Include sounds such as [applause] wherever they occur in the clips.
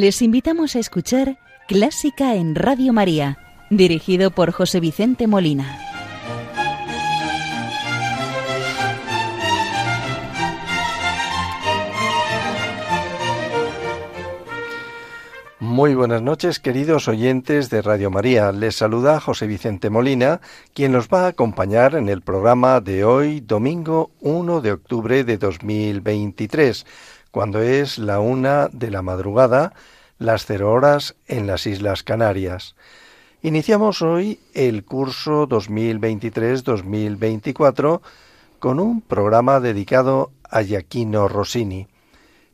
Les invitamos a escuchar Clásica en Radio María, dirigido por José Vicente Molina. Muy buenas noches, queridos oyentes de Radio María. Les saluda José Vicente Molina, quien nos va a acompañar en el programa de hoy, domingo 1 de octubre de 2023 cuando es la una de la madrugada, las cero horas en las Islas Canarias. Iniciamos hoy el curso 2023-2024 con un programa dedicado a Giaquino Rossini.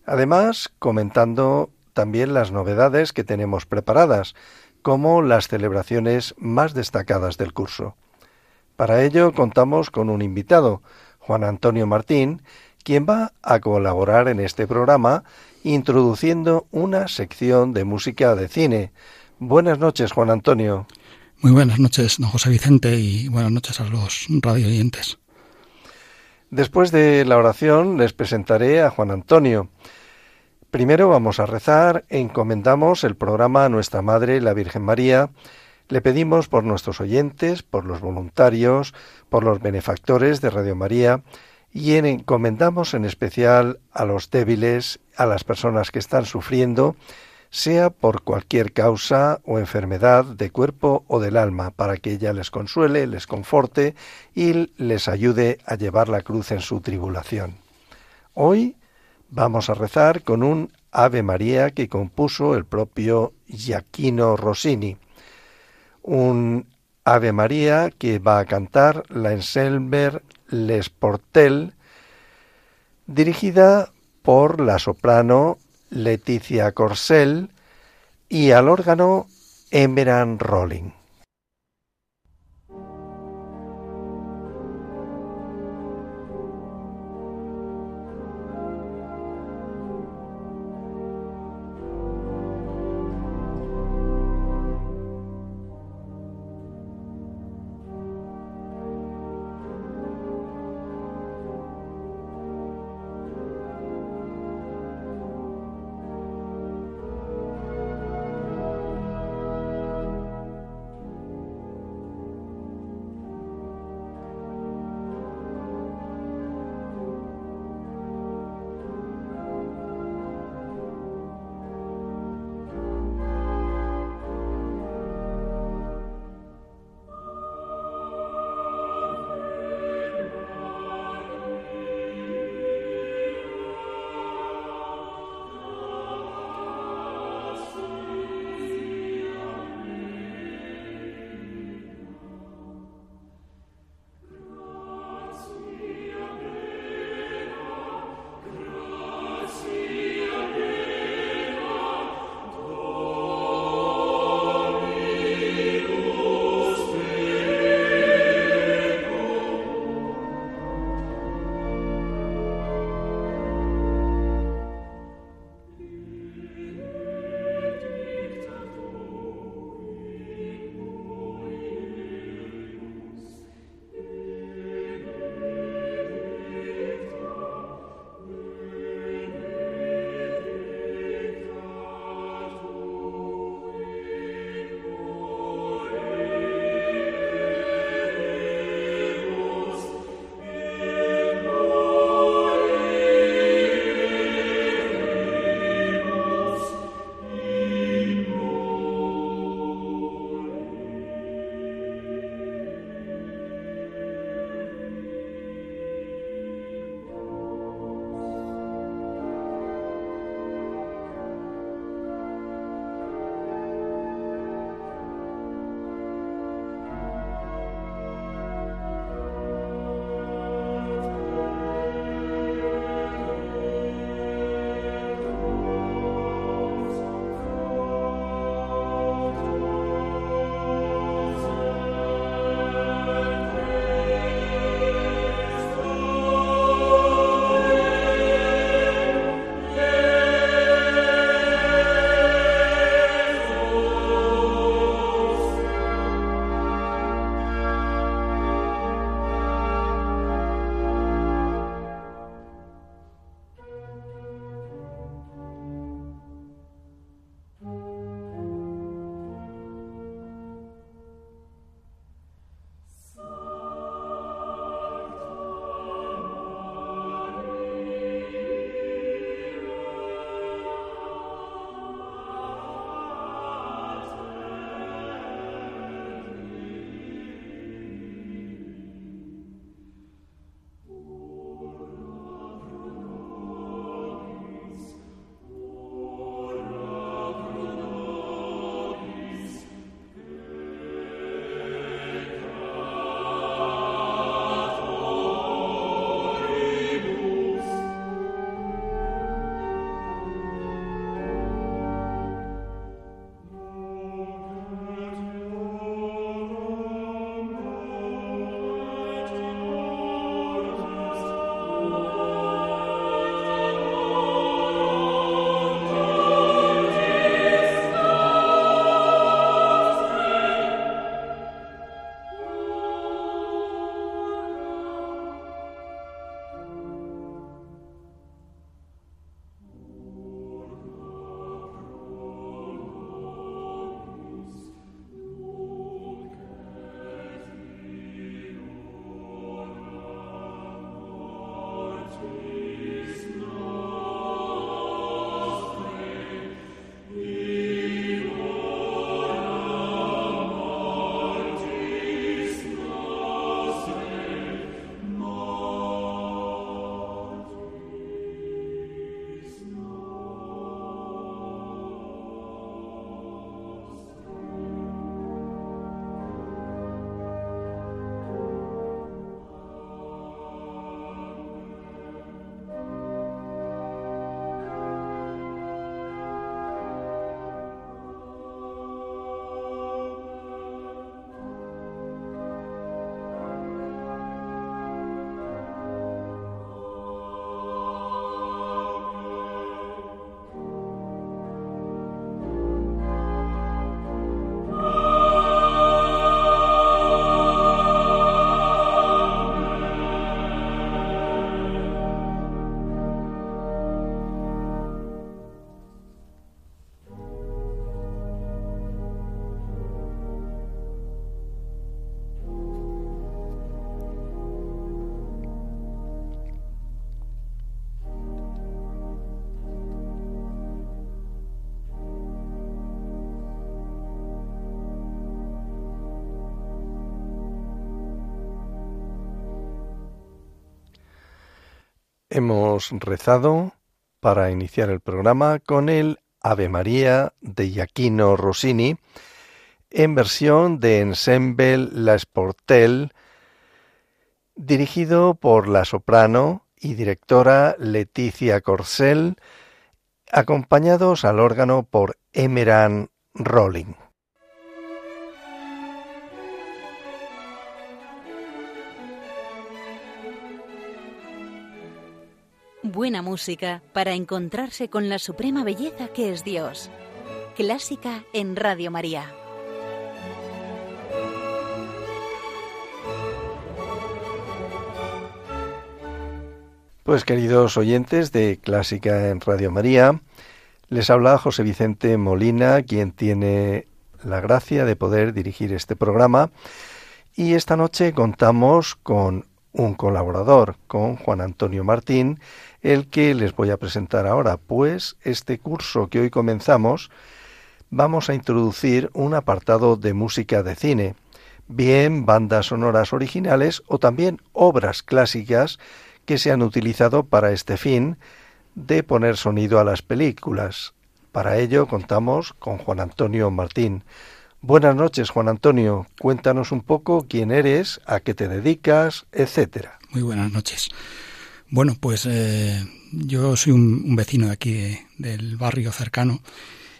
Además, comentando también las novedades que tenemos preparadas, como las celebraciones más destacadas del curso. Para ello contamos con un invitado, Juan Antonio Martín, quien va a colaborar en este programa introduciendo una sección de música de cine. Buenas noches, Juan Antonio. Muy buenas noches, don José Vicente, y buenas noches a los radio oyentes. Después de la oración les presentaré a Juan Antonio. Primero vamos a rezar, encomendamos el programa a nuestra Madre, la Virgen María, le pedimos por nuestros oyentes, por los voluntarios, por los benefactores de Radio María, y encomendamos en especial a los débiles, a las personas que están sufriendo, sea por cualquier causa o enfermedad de cuerpo o del alma, para que ella les consuele, les conforte y les ayude a llevar la cruz en su tribulación. Hoy vamos a rezar con un Ave María que compuso el propio Giaquino Rossini, un Ave María que va a cantar la Enselmer les Portel, dirigida por la soprano Leticia Corsell y al órgano Emeran Rolling. Hemos rezado para iniciar el programa con el Ave María de Giaquino Rossini en versión de Ensemble La Sportel, dirigido por la soprano y directora Leticia Corsell, acompañados al órgano por Emeran Rolling. Buena música para encontrarse con la suprema belleza que es Dios. Clásica en Radio María. Pues queridos oyentes de Clásica en Radio María, les habla José Vicente Molina, quien tiene la gracia de poder dirigir este programa. Y esta noche contamos con un colaborador, con Juan Antonio Martín, el que les voy a presentar ahora, pues este curso que hoy comenzamos vamos a introducir un apartado de música de cine, bien bandas sonoras originales o también obras clásicas que se han utilizado para este fin de poner sonido a las películas. Para ello contamos con Juan Antonio Martín. Buenas noches, Juan Antonio. Cuéntanos un poco quién eres, a qué te dedicas, etcétera. Muy buenas noches. Bueno, pues eh, yo soy un, vecino de aquí del barrio cercano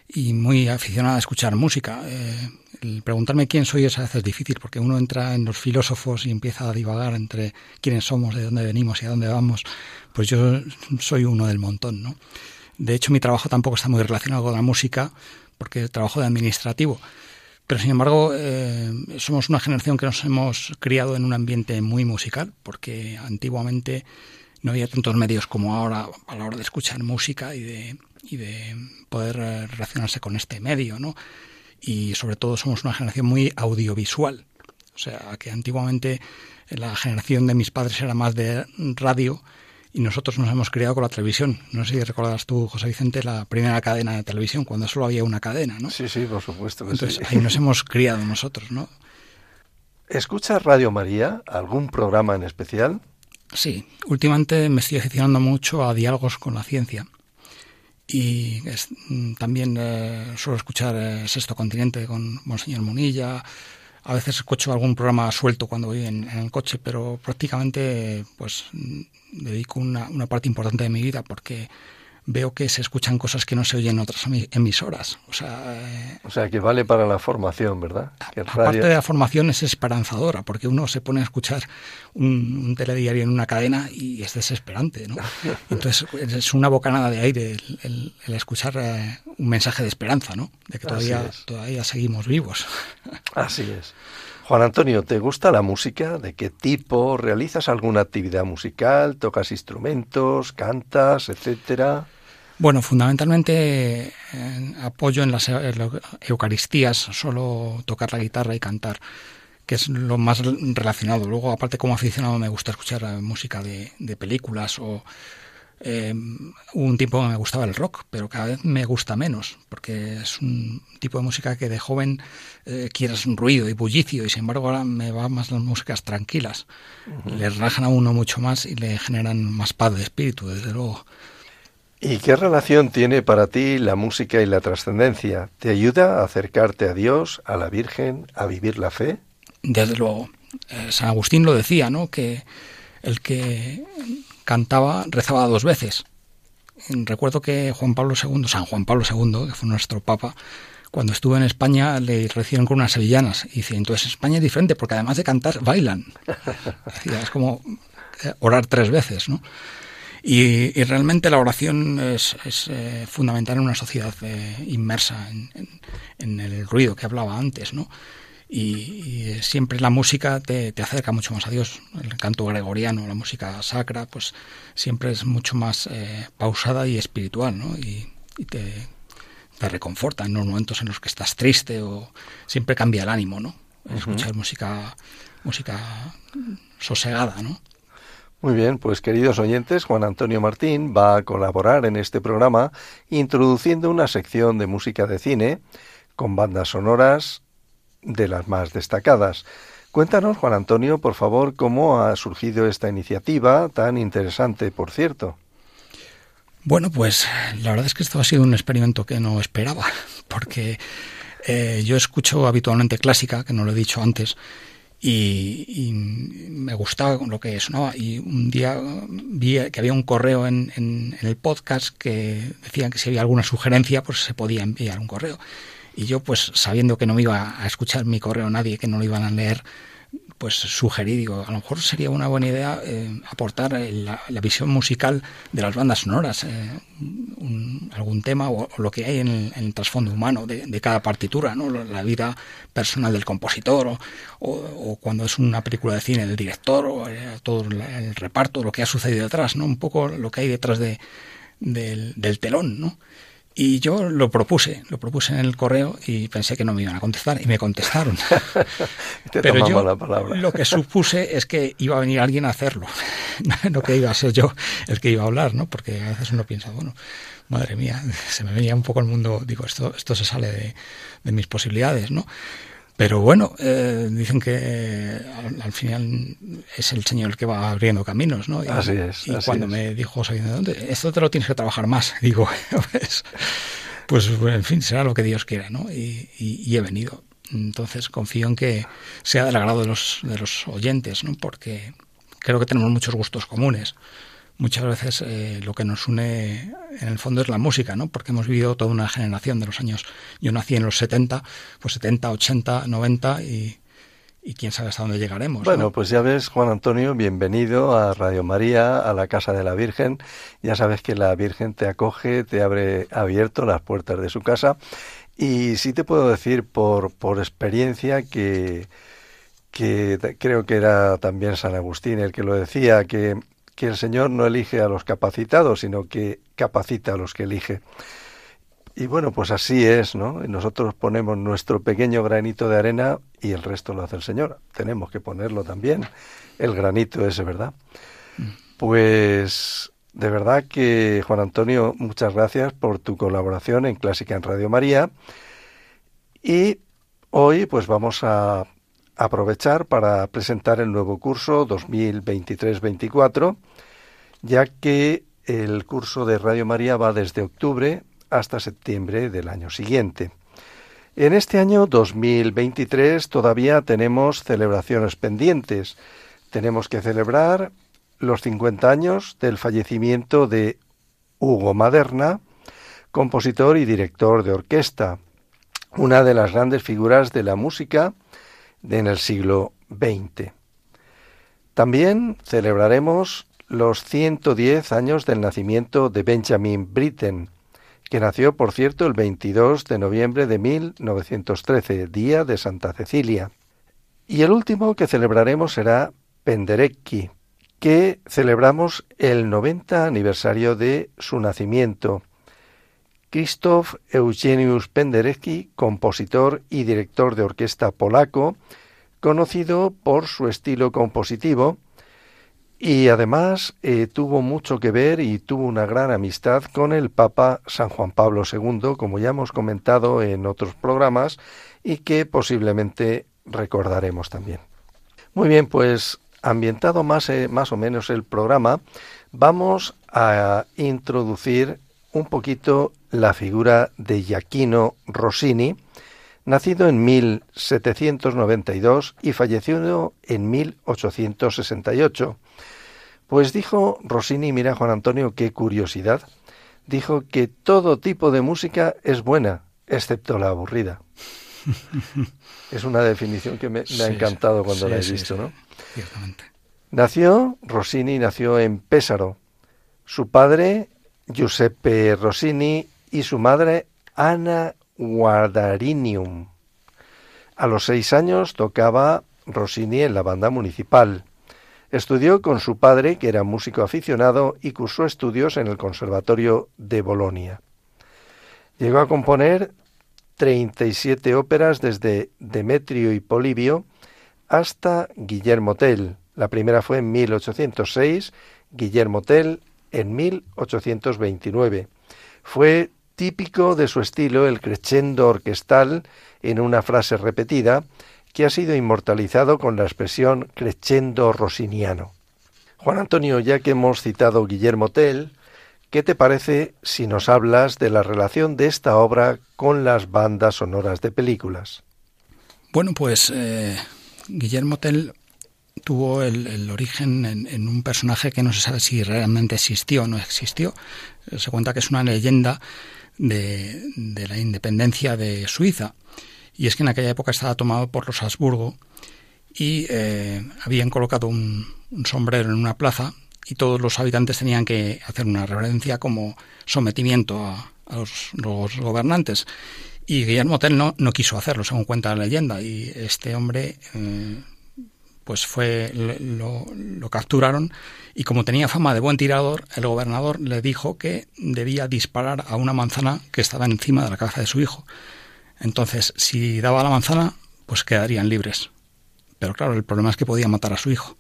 y muy aficionado a escuchar música. Eh, el preguntarme quién soy es a veces difícil porque uno entra en los filósofos y empieza a divagar entre quiénes somos, de dónde venimos y a dónde vamos. Pues yo soy uno del montón, ¿no? De hecho, mi trabajo tampoco está muy relacionado con la música porque trabajo de administrativo. Pero sin embargo, eh, somos una generación que nos hemos criado en un ambiente muy musical, porque antiguamente no había tantos medios como ahora a la hora de escuchar música y de, y de poder eh, relacionarse con este medio, ¿no? Y sobre todo somos una generación muy audiovisual. O sea, que antiguamente la generación de mis padres era más de radio y nosotros nos hemos criado con la televisión. No sé si recordas tú, José Vicente, la primera cadena de televisión, cuando solo había una cadena, ¿no? Sí, sí, por supuesto. Entonces ahí nos hemos criado nosotros, ¿no? ¿Escuchas Radio María? ¿Algún programa en especial? Sí, últimamente me estoy aficionando mucho a diálogos con la ciencia. Y mm, también eh, suelo escuchar eh, Sexto Continente con Monseñor Munilla. A veces escucho algún programa suelto cuando voy en, el coche, pero prácticamente pues mm, dedico una, una parte importante de mi vida porque veo que se escuchan cosas que no se oyen en otras emisoras. O sea, eh, o sea que vale para la formación, ¿verdad? aparte de la formación es esperanzadora, porque uno se pone a escuchar un, telediario en una cadena y es desesperante, ¿no? [laughs] Entonces es una bocanada de aire el, escuchar eh, un mensaje de esperanza, ¿no? De que todavía, todavía seguimos vivos. Así es. Juan Antonio, ¿te gusta la música? ¿De qué tipo? ¿Realizas alguna actividad musical? ¿Tocas instrumentos? ¿Cantas? etcétera? Bueno, fundamentalmente eh, apoyo en las Eucaristías, solo tocar la guitarra y cantar, que es lo más relacionado. Luego, aparte como aficionado, me gusta escuchar eh, música de, películas o eh, un tiempo me gustaba el rock, pero cada vez me gusta menos, porque es un tipo de música que de joven eh, quieres un ruido y bullicio, y sin embargo ahora me va más las músicas tranquilas. Le relajan a uno mucho más y le generan más paz de espíritu, desde luego. ¿Y qué relación tiene para ti la música y la trascendencia? ¿Te ayuda a acercarte a Dios, a la Virgen, a vivir la fe? Desde luego. Eh, San Agustín lo decía, ¿no? Que el que cantaba rezaba dos veces. Recuerdo que Juan Pablo II, San Juan Pablo II, que fue nuestro papa, cuando estuvo en España le recibieron con unas sevillanas. Y dice, entonces España es diferente porque además de cantar, bailan. [laughs] es como eh, orar tres veces, ¿no? Y, realmente la oración es, eh, fundamental en una sociedad eh, inmersa en, el ruido que hablaba antes, ¿no? Y, siempre la música te, acerca mucho más a Dios. El canto gregoriano, la música sacra, pues siempre es mucho más eh, pausada y espiritual, ¿no? Y, te, te, reconforta en los momentos en los que estás triste o siempre cambia el ánimo, ¿no? Escuchar música, música sosegada, ¿no? Muy bien, pues queridos oyentes, Juan Antonio Martín va a colaborar en este programa introduciendo una sección de música de cine con bandas sonoras de las más destacadas. Cuéntanos, Juan Antonio, por favor, cómo ha surgido esta iniciativa tan interesante, por cierto. Bueno, pues la verdad es que esto ha sido un experimento que no esperaba, [laughs] porque eh, yo escucho habitualmente clásica, que no lo he dicho antes, y, me gustaba lo que sonaba. Y un día vi que había un correo en, en, el podcast que decían que si había alguna sugerencia, pues se podía enviar un correo. Y yo, pues sabiendo que no me iba a escuchar mi correo nadie, que no lo iban a leer, pues sugerí, digo, a lo mejor sería una buena idea eh, aportar la, visión musical de las bandas sonoras, eh, algún tema o, lo que hay en el, trasfondo humano de, cada partitura, ¿no? la vida personal del compositor o, cuando es una película de cine el director o eh, todo el reparto, lo que ha sucedido detrás, ¿no? un poco lo que hay detrás de, del, del telón, ¿no? Y yo lo propuse, lo propuse en el correo y pensé que no me iban a contestar y me contestaron. [laughs] Pero yo la palabra. lo que supuse es que iba a venir alguien a hacerlo, [laughs] no que iba a ser yo el que iba a hablar, ¿no? Porque a veces uno piensa, bueno, madre mía, [laughs] se me venía un poco el mundo, digo, esto, esto se sale de, de mis posibilidades, ¿no? Pero bueno, eh, dicen que al, final es el Señor el que va abriendo caminos, ¿no? Y, así es. Y cuando me dijo, ¿dónde? Esto te lo tienes que trabajar más. [laughs] Digo, pues, pues, en fin, será lo que Dios quiera, ¿no? Y, y, he venido. Entonces confío en que sea del agrado de los, de los oyentes, ¿no? Porque creo que tenemos muchos gustos comunes muchas veces eh, lo que nos une en el fondo es la música, ¿no? Porque hemos vivido toda una generación de los años. Yo nací en los 70, pues 70, 80, 90 y, y quién sabe hasta dónde llegaremos. Bueno, pues ya ves, Juan Antonio, bienvenido a Radio María, a la Casa de la Virgen. Ya sabes que la Virgen te acoge, te abre abierto las puertas de su casa. Y sí te puedo decir por, por experiencia que, que creo que era también San Agustín el que lo decía, que que el Señor no elige a los capacitados, sino que capacita a los que elige. Y bueno, pues así es, ¿no? Nosotros ponemos nuestro pequeño granito de arena y el resto lo hace el Señor. Tenemos que ponerlo también, el granito ese, ¿verdad? Pues de verdad que, Juan Antonio, muchas gracias por tu colaboración en Clásica en Radio María. Y hoy pues vamos a aprovechar para presentar el nuevo curso 2023-24, ya que el curso de Radio María va desde octubre hasta septiembre del año siguiente. En este año 2023 todavía tenemos celebraciones pendientes. Tenemos que celebrar los 50 años del fallecimiento de Hugo Maderna, compositor y director de orquesta, una de las grandes figuras de la música en el siglo XX. También celebraremos los 110 años del nacimiento de Benjamin Britten, que nació, por cierto, el 22 de noviembre de 1913, día de Santa Cecilia. Y el último que celebraremos será Penderecki, que celebramos el 90 aniversario de su nacimiento. Krzysztof Eugeniusz Penderecki, compositor y director de orquesta polaco, conocido por su estilo compositivo y además eh, tuvo mucho que ver y tuvo una gran amistad con el Papa San Juan Pablo II, como ya hemos comentado en otros programas y que posiblemente recordaremos también. Muy bien, pues ambientado más, eh, más o menos el programa, vamos a introducir un poquito la figura de Giacchino Rossini, nacido en 1792 y fallecido en 1868. Pues dijo Rossini, mira Juan Antonio, qué curiosidad, dijo que todo tipo de música es buena, excepto la aburrida. [laughs] es una definición que me, ha encantado cuando la he visto, ¿no? Nació, Rossini nació en Pésaro. Su padre Giuseppe Rossini y su madre Ana Guardarinium. A los seis años tocaba Rossini en la banda municipal. Estudió con su padre, que era músico aficionado, y cursó estudios en el Conservatorio de Bolonia. Llegó a componer 37 óperas desde Demetrio y Polibio hasta Guillermo Tell. La primera fue en 1806, Guillermo Tell en 1829. Fue típico de su estilo el crescendo orquestal en una frase repetida que ha sido inmortalizado con la expresión crescendo rosiniano. Juan Antonio, ya que hemos citado Guillermo Tell, ¿qué te parece si nos hablas de la relación de esta obra con las bandas sonoras de películas? Bueno, pues eh, Guillermo Tell tuvo el, origen en, un personaje que no se sabe si realmente existió o no existió. Se cuenta que es una leyenda de, la independencia de Suiza. Y es que en aquella época estaba tomado por los Habsburgo y eh, habían colocado un, sombrero en una plaza y todos los habitantes tenían que hacer una reverencia como sometimiento a, los, gobernantes. Y Guillermo Tell no, no quiso hacerlo, según cuenta la leyenda, y este hombre eh, pues fue lo, capturaron y como tenía fama de buen tirador, el gobernador le dijo que debía disparar a una manzana que estaba encima de la cabeza de su hijo. Entonces, si daba la manzana, pues quedarían libres. Pero claro, el problema es que podía matar a su hijo.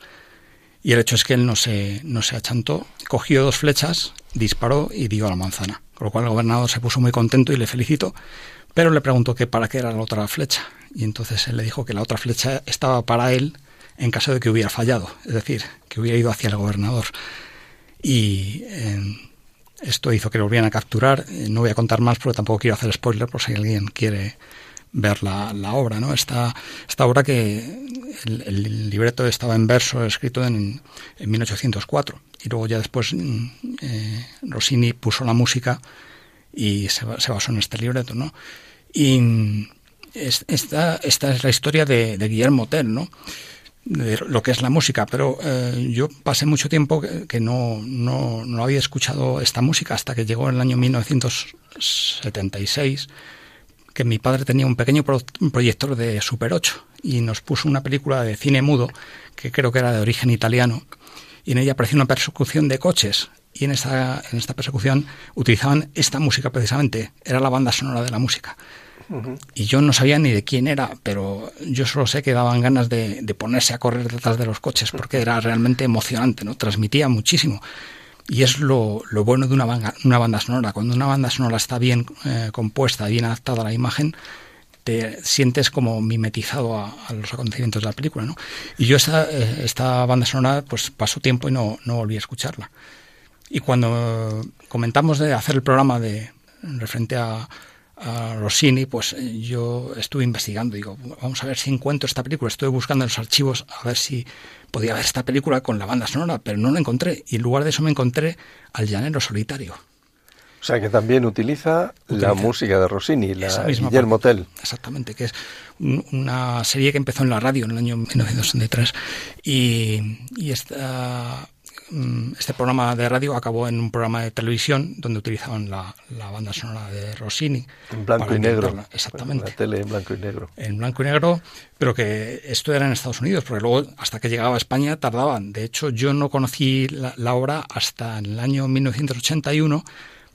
Y el hecho es que él no se, no se achantó, cogió dos flechas, disparó y dio a la manzana. Con lo cual el gobernador se puso muy contento y le felicitó, pero le preguntó que para qué era la otra flecha. Y entonces él le dijo que la otra flecha estaba para él en caso de que hubiera fallado, es decir, que hubiera ido hacia el gobernador. Y eh, esto hizo que lo volvieran a capturar. Eh, no voy a contar más porque tampoco quiero hacer spoiler por si alguien quiere ver la, obra, ¿no? Esta, esta obra que el, libreto estaba en verso, escrito en, en 1804, y luego ya después mm, eh, Rossini puso la música y se, se, basó en este libreto, ¿no? Y mm, esta, esta es la historia de, de Guillermo Tell, ¿no? De lo que es la música, pero eh, yo pasé mucho tiempo que, no, no, no, había escuchado esta música hasta que llegó el año 1976, que mi padre tenía un pequeño proyector de Super 8 y nos puso una película de cine mudo que creo que era de origen italiano y en ella apareció una persecución de coches y en esta, en esta persecución utilizaban esta música precisamente, era la banda sonora de la música. Y yo no sabía ni de quién era, pero yo solo sé que daban ganas de, ponerse a correr detrás de los coches porque era realmente emocionante, ¿no? Transmitía muchísimo. Y es lo, bueno de una banda, una banda sonora. Cuando una banda sonora está bien eh, compuesta, bien adaptada a la imagen, te sientes como mimetizado a, los acontecimientos de la película, ¿no? Y yo esta, eh, esta banda sonora, pues pasó tiempo y no, no volví a escucharla. Y cuando comentamos de hacer el programa de referente a, a Rossini, pues eh, yo estuve investigando, digo, vamos a ver si encuentro esta película, estuve buscando en los archivos a ver si podía ver esta película con la banda sonora, pero no la encontré, y en lugar de eso me encontré al llanero solitario. O sea que también utiliza, la música de Rossini, la Guillermo Tell. Exactamente, que es una serie que empezó en la radio en el año 1963 y, y esta este programa de radio acabó en un programa de televisión donde utilizaban la, banda sonora de Rossini. En blanco y negro. Exactamente. La tele en blanco y negro. En blanco y negro, pero que esto era en Estados Unidos, porque luego hasta que llegaba a España tardaban. De hecho, yo no conocí la, obra hasta el año 1981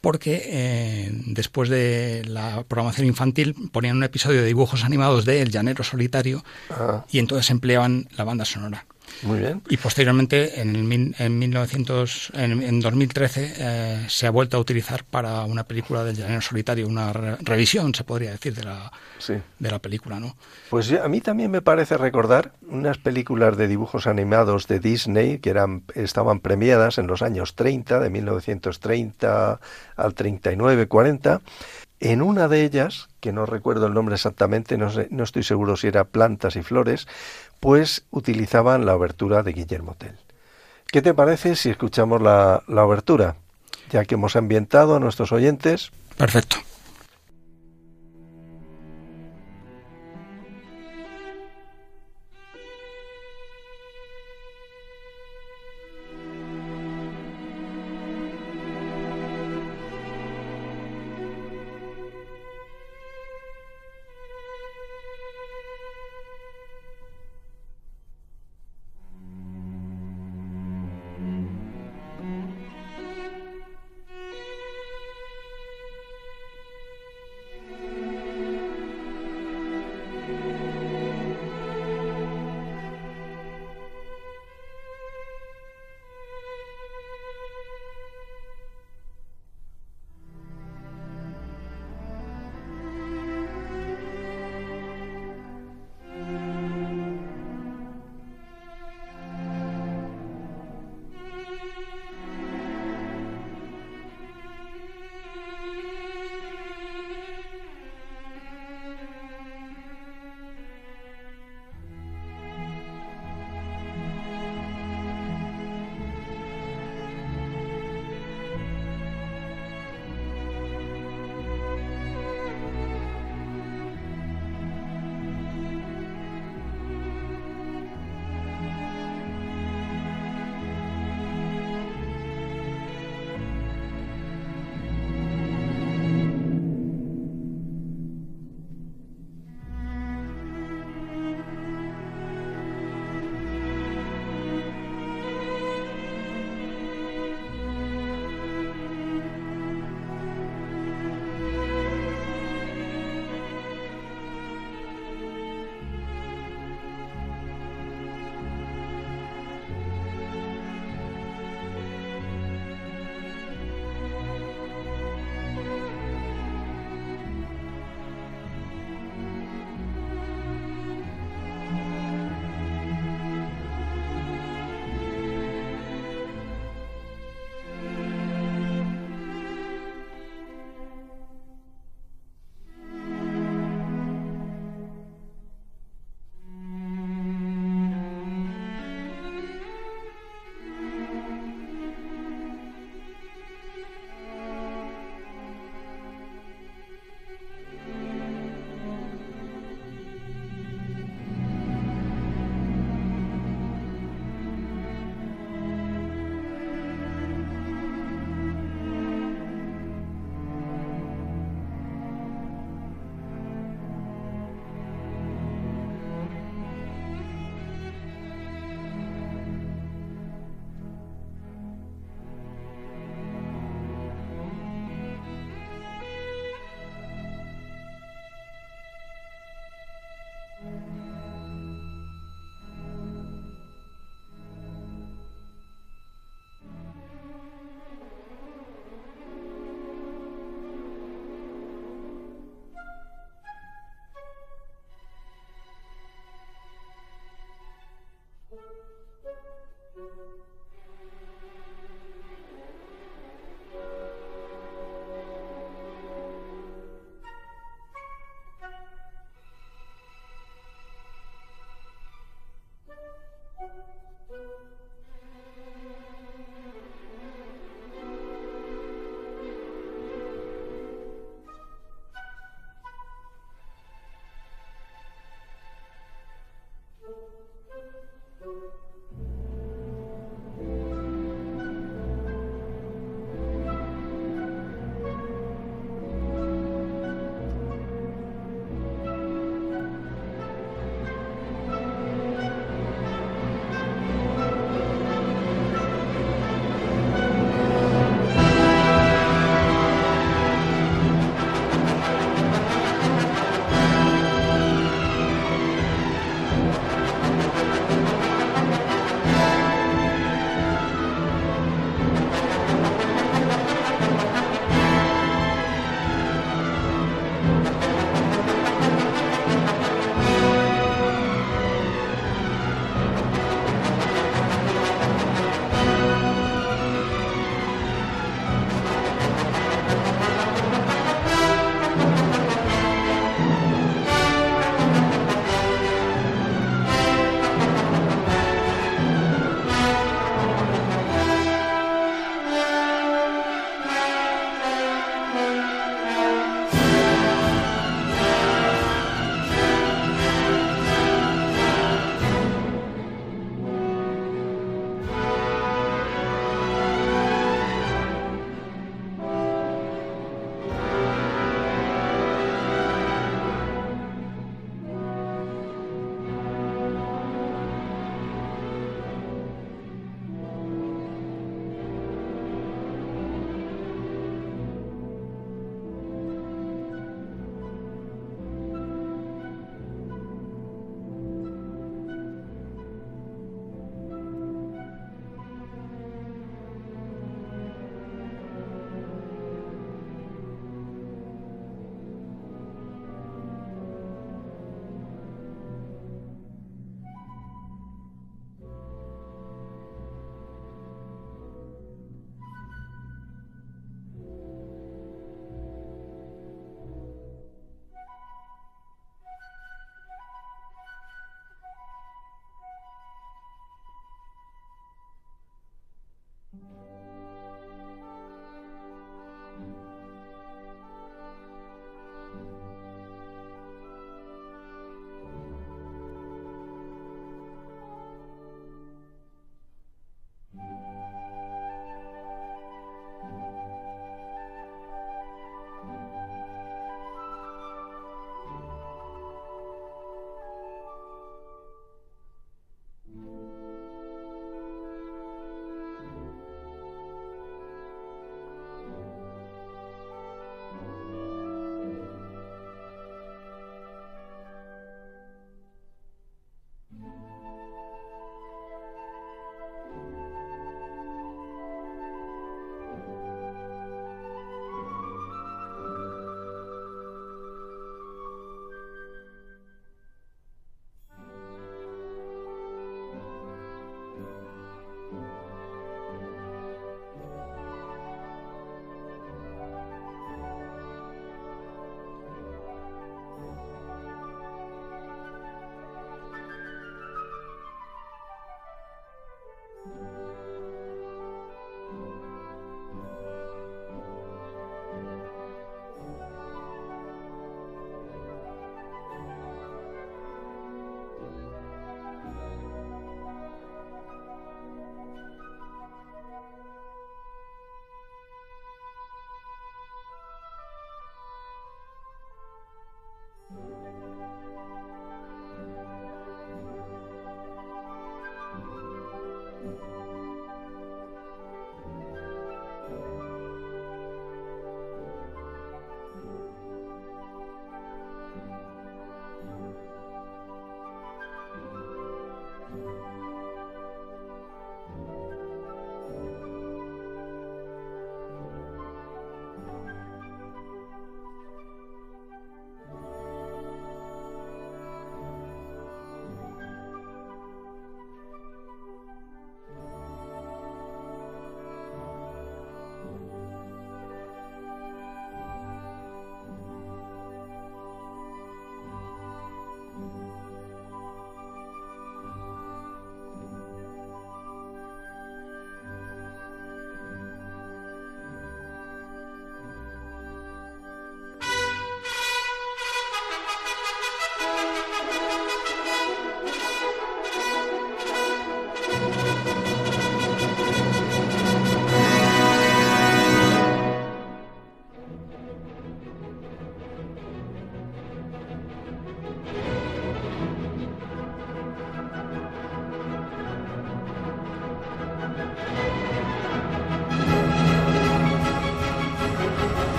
porque eh, después de la programación infantil ponían un episodio de dibujos animados de El Llanero Solitario ah. y entonces empleaban la banda sonora. Muy bien. Y posteriormente, en, en, 1900, en, 2013, eh, se ha vuelto a utilizar para una película del Llanero Solitario, una revisión, se podría decir, de la, de la película, ¿no? Pues a mí también me parece recordar unas películas de dibujos animados de Disney que eran, estaban premiadas en los años 30, de 1930 al 39, 40, en una de ellas, que no recuerdo el nombre exactamente, no, sé, no estoy seguro si era Plantas y Flores, pues utilizaban la obertura de Guillermo Tell. ¿Qué te parece si escuchamos la, la obertura? Ya que hemos ambientado a nuestros oyentes. Perfecto.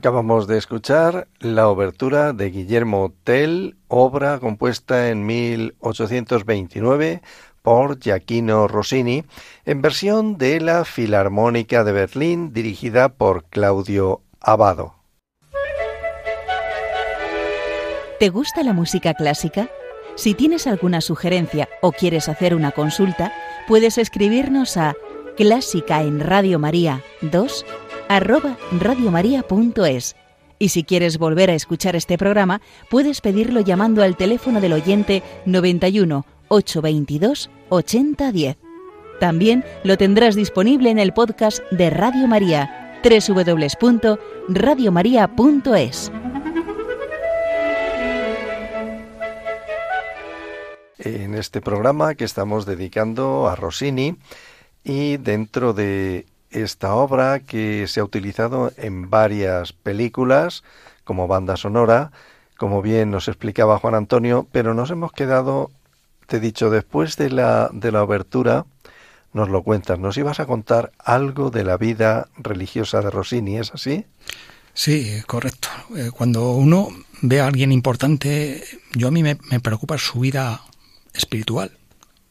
Acabamos de escuchar la obertura de Guillermo Tell, obra compuesta en 1829 por Giacchino Rossini, en versión de la Filarmónica de Berlín dirigida por Claudio Abado. ¿Te gusta la música clásica? Si tienes alguna sugerencia o quieres hacer una consulta, puedes escribirnos a clásica en Radio María 2 arroba radiomaria.es. Y si quieres volver a escuchar este programa, puedes pedirlo llamando al teléfono del oyente 91 822 8010. También lo tendrás disponible en el podcast de Radio María, www.radiomaria.es. En este programa que estamos dedicando a Rossini y dentro de esta obra que se ha utilizado en varias películas como banda sonora, como bien nos explicaba Juan Antonio, pero nos hemos quedado, te he dicho, después de la, de la obertura, nos lo cuentas, nos ibas a contar algo de la vida religiosa de Rossini, ¿es así? Sí, correcto. Eh, cuando uno ve a alguien importante, yo a mí me, me preocupa su vida espiritual,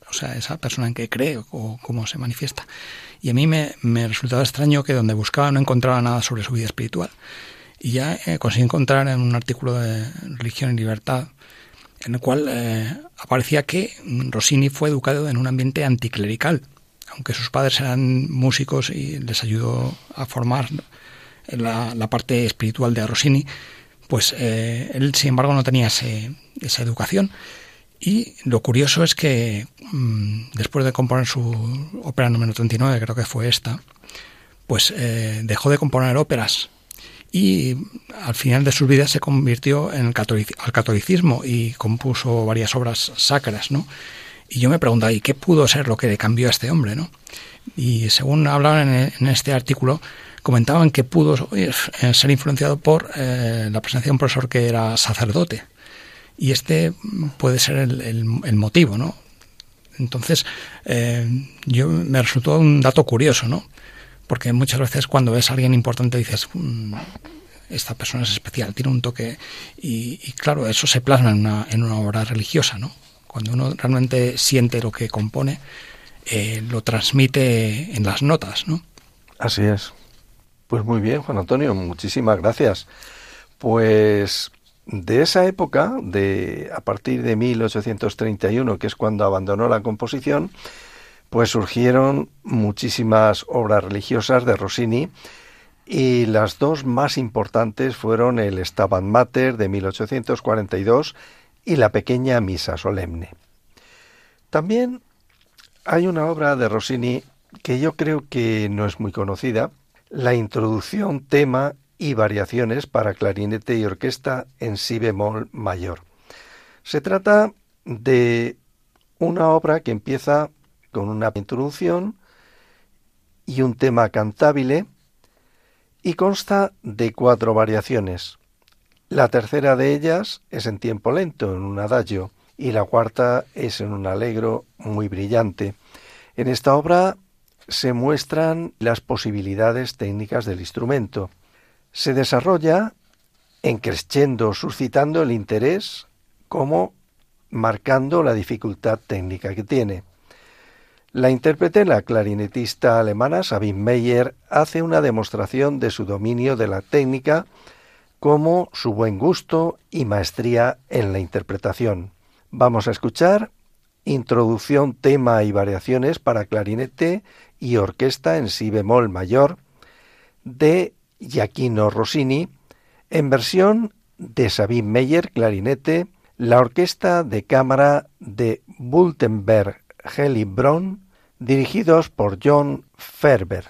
o sea, esa persona en que cree o cómo se manifiesta. Y a mí me, resultaba extraño que donde buscaba no encontraba nada sobre su vida espiritual. Y ya eh, conseguí encontrar en un artículo de Religión y Libertad, en el cual eh, aparecía que Rossini fue educado en un ambiente anticlerical, aunque sus padres eran músicos y les ayudó a formar la, la parte espiritual de Rossini, pues eh, él, sin embargo, no tenía esa educación y lo curioso es que mm, después de componer su ópera número 39, creo que fue esta, pues eh, dejó de componer óperas y al final de su vida se convirtió en el al catolicismo y compuso varias obras sacras, ¿no? Y yo me preguntaba, ¿y qué pudo ser lo que le cambió a este hombre, no? Y según hablaban en, este artículo, comentaban que pudo eh, ser influenciado por eh, la presencia de un profesor que era sacerdote y este puede ser el, motivo, ¿no? Entonces, eh, yo me resultó un dato curioso, ¿no? Porque muchas veces cuando ves a alguien importante dices, mm, esta persona es especial, tiene un toque, y, claro, eso se plasma en una, en una, obra religiosa, ¿no? Cuando uno realmente siente lo que compone, eh, lo transmite en las notas, ¿no? Así es. Pues muy bien, Juan Antonio, muchísimas gracias. Pues de esa época, de a partir de 1831, que es cuando abandonó la composición, pues surgieron muchísimas obras religiosas de Rossini y las dos más importantes fueron el Stabat Mater de 1842 y la pequeña Misa Solemne. También hay una obra de Rossini que yo creo que no es muy conocida, la introducción, tema y variaciones para clarinete y orquesta en si bemol mayor. Se trata de una obra que empieza con una introducción y un tema cantable y consta de cuatro variaciones. La tercera de ellas es en tiempo lento, en un adagio, y la cuarta es en un alegro muy brillante. En esta obra se muestran las posibilidades técnicas del instrumento se desarrolla en crescendo, suscitando el interés como marcando la dificultad técnica que tiene. La intérprete, la clarinetista alemana Sabine Meyer, hace una demostración de su dominio de la técnica como su buen gusto y maestría en la interpretación. Vamos a escuchar Introducción, tema y variaciones para clarinete y orquesta en si bemol mayor de Giacchino Rossini, en versión de Sabine Meyer, clarinete, la orquesta de cámara de Bultenberg Hellibron, dirigidos por John Ferber.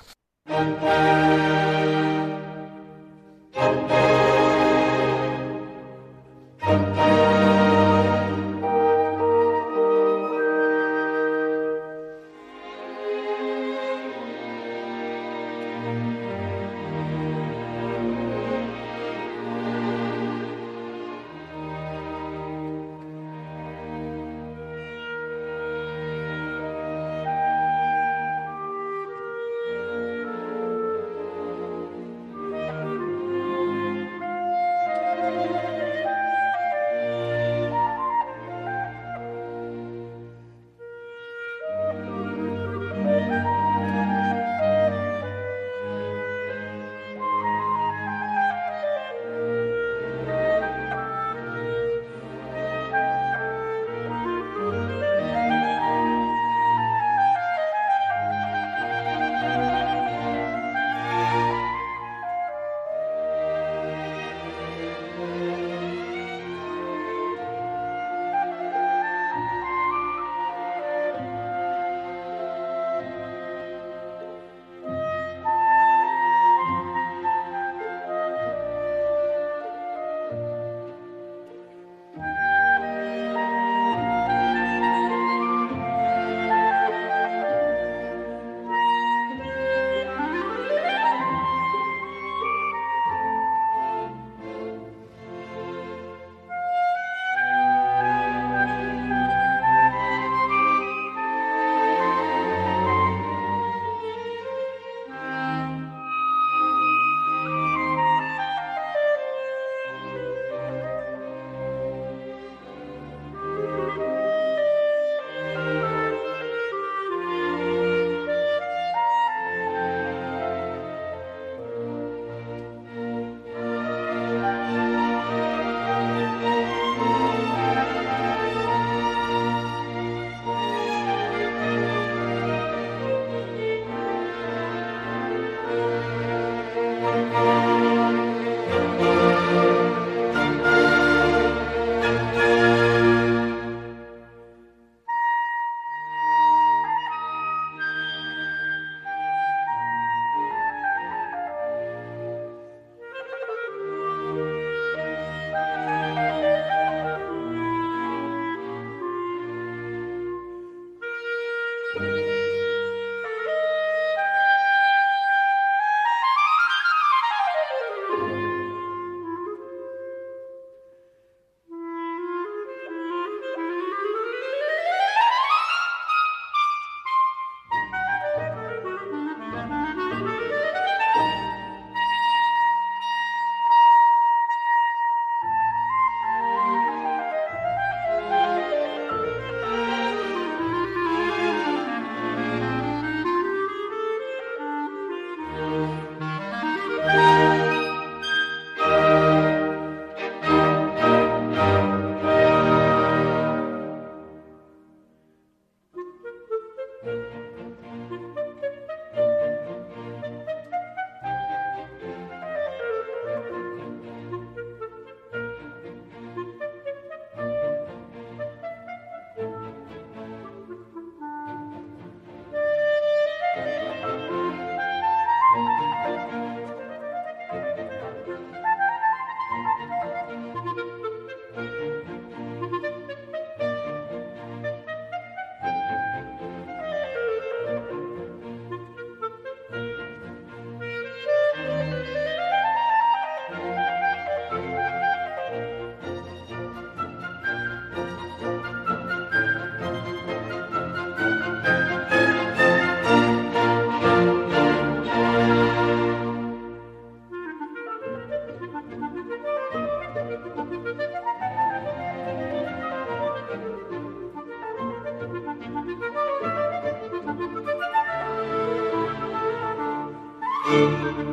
Música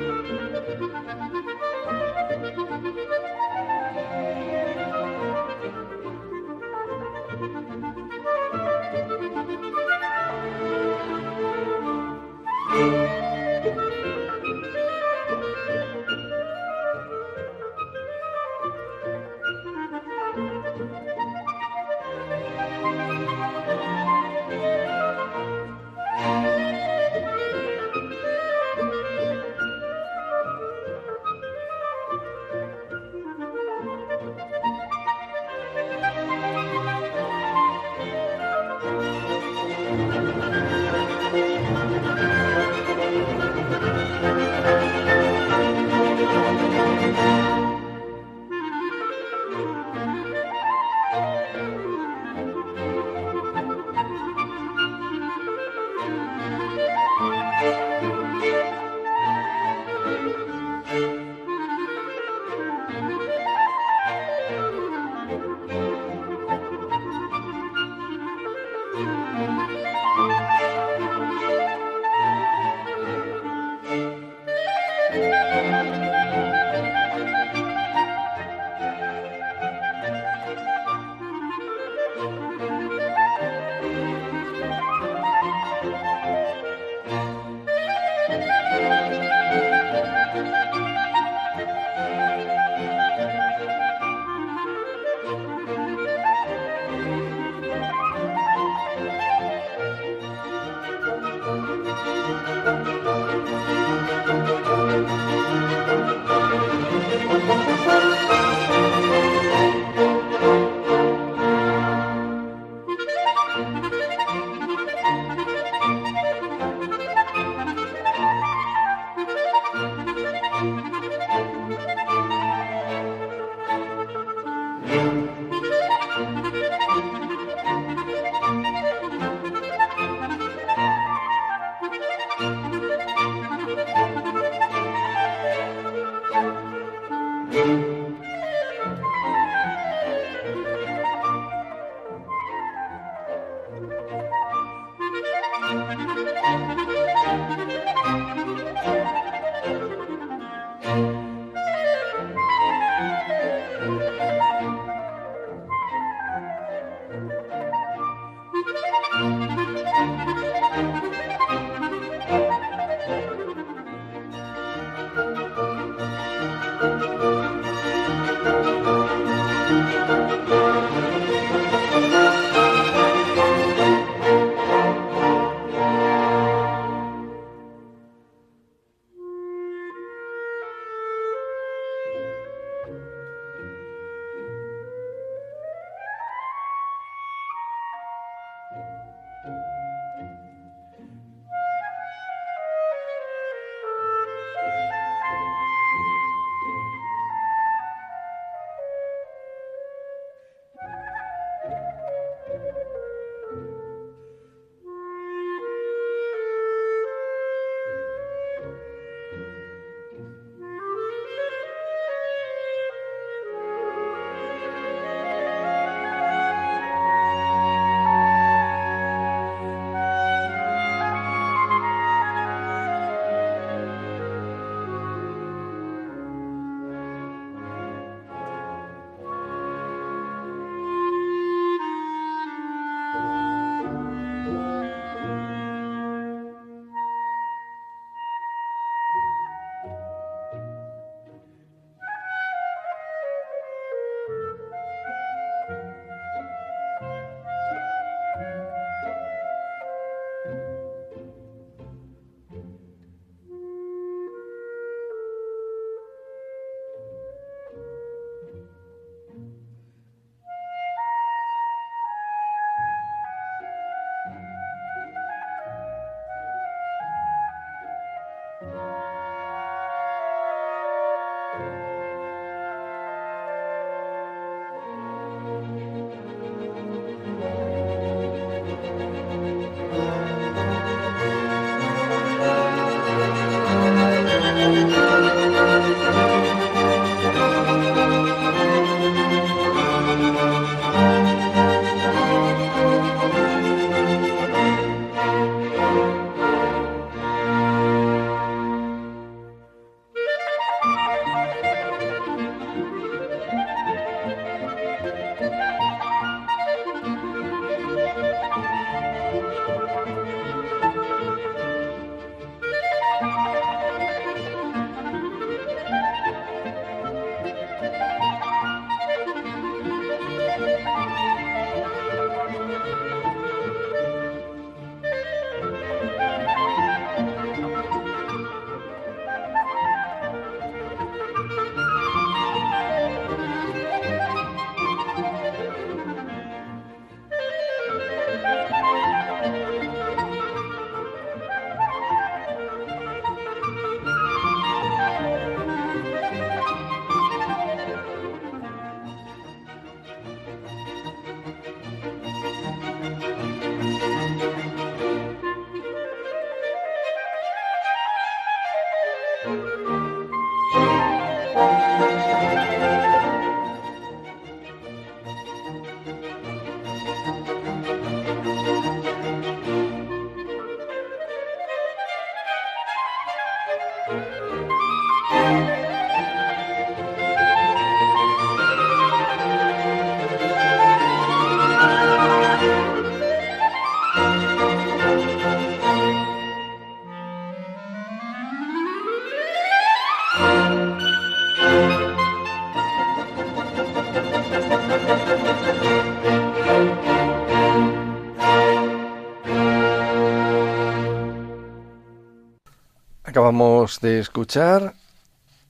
Acabamos de escuchar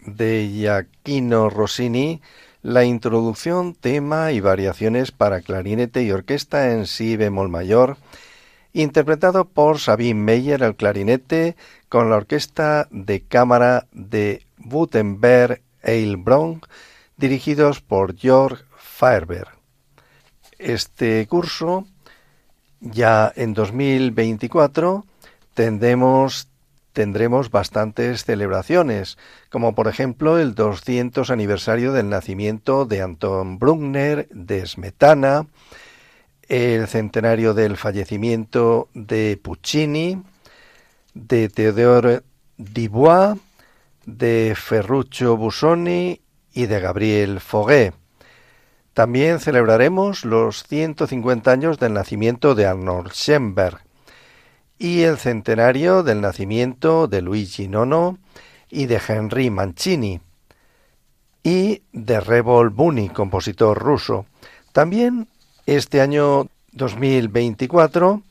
de Giacchino Rossini la introducción, tema y variaciones para clarinete y orquesta en si bemol mayor, interpretado por Sabine Meyer al clarinete con la orquesta de cámara de Gutenberg Eilbronn, dirigidos por Georg Faerber. Este curso, ya en 2024, tendremos tendremos bastantes celebraciones, como por ejemplo el 200 aniversario del nacimiento de Anton Bruckner, de Smetana, el centenario del fallecimiento de Puccini, de Theodore Dubois, de Ferruccio Busoni y de Gabriel Foguet. También celebraremos los 150 años del nacimiento de Arnold Schoenberg, y el centenario del nacimiento de Luigi Nono y de Henry Mancini y de Revol Buni, compositor ruso. También este año 2024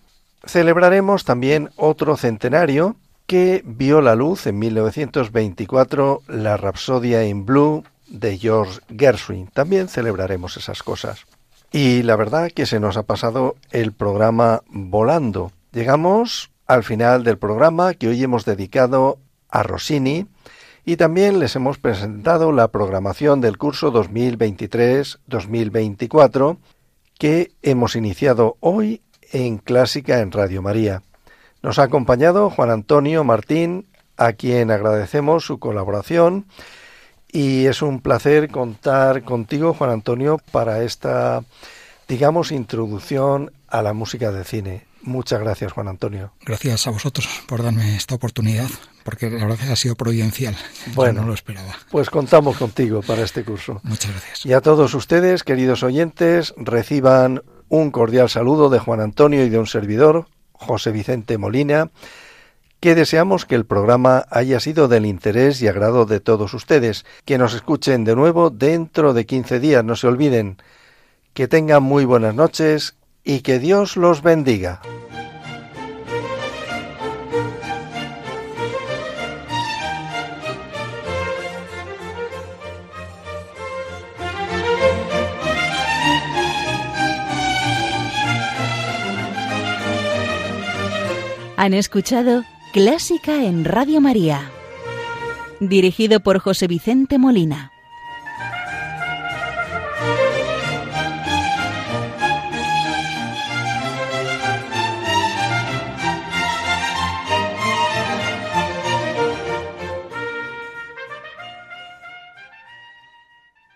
celebraremos también otro centenario que vio la luz en 1924 la Rapsodia in Blue de George Gershwin. También celebraremos esas cosas. Y la verdad que se nos ha pasado el programa volando. Llegamos al final del programa que hoy hemos dedicado a Rossini y también les hemos presentado la programación del curso 2023-2024 que hemos iniciado hoy en Clásica en Radio María. Nos ha acompañado Juan Antonio Martín, a quien agradecemos su colaboración y es un placer contar contigo, Juan Antonio, para esta, digamos, introducción a la música de cine. Muchas gracias, Juan Antonio. Gracias a vosotros por darme esta oportunidad, porque la verdad ha sido providencial. Bueno, no lo esperaba. Pues contamos contigo para este curso. Muchas gracias. Y a todos ustedes, queridos oyentes, reciban un cordial saludo de Juan Antonio y de un servidor, José Vicente Molina, que deseamos que el programa haya sido del interés y agrado de todos ustedes, que nos escuchen de nuevo dentro de 15 días, no se olviden. Que tengan muy buenas noches y que Dios los bendiga. Han escuchado Clásica en Radio María, dirigido por José Vicente Molina.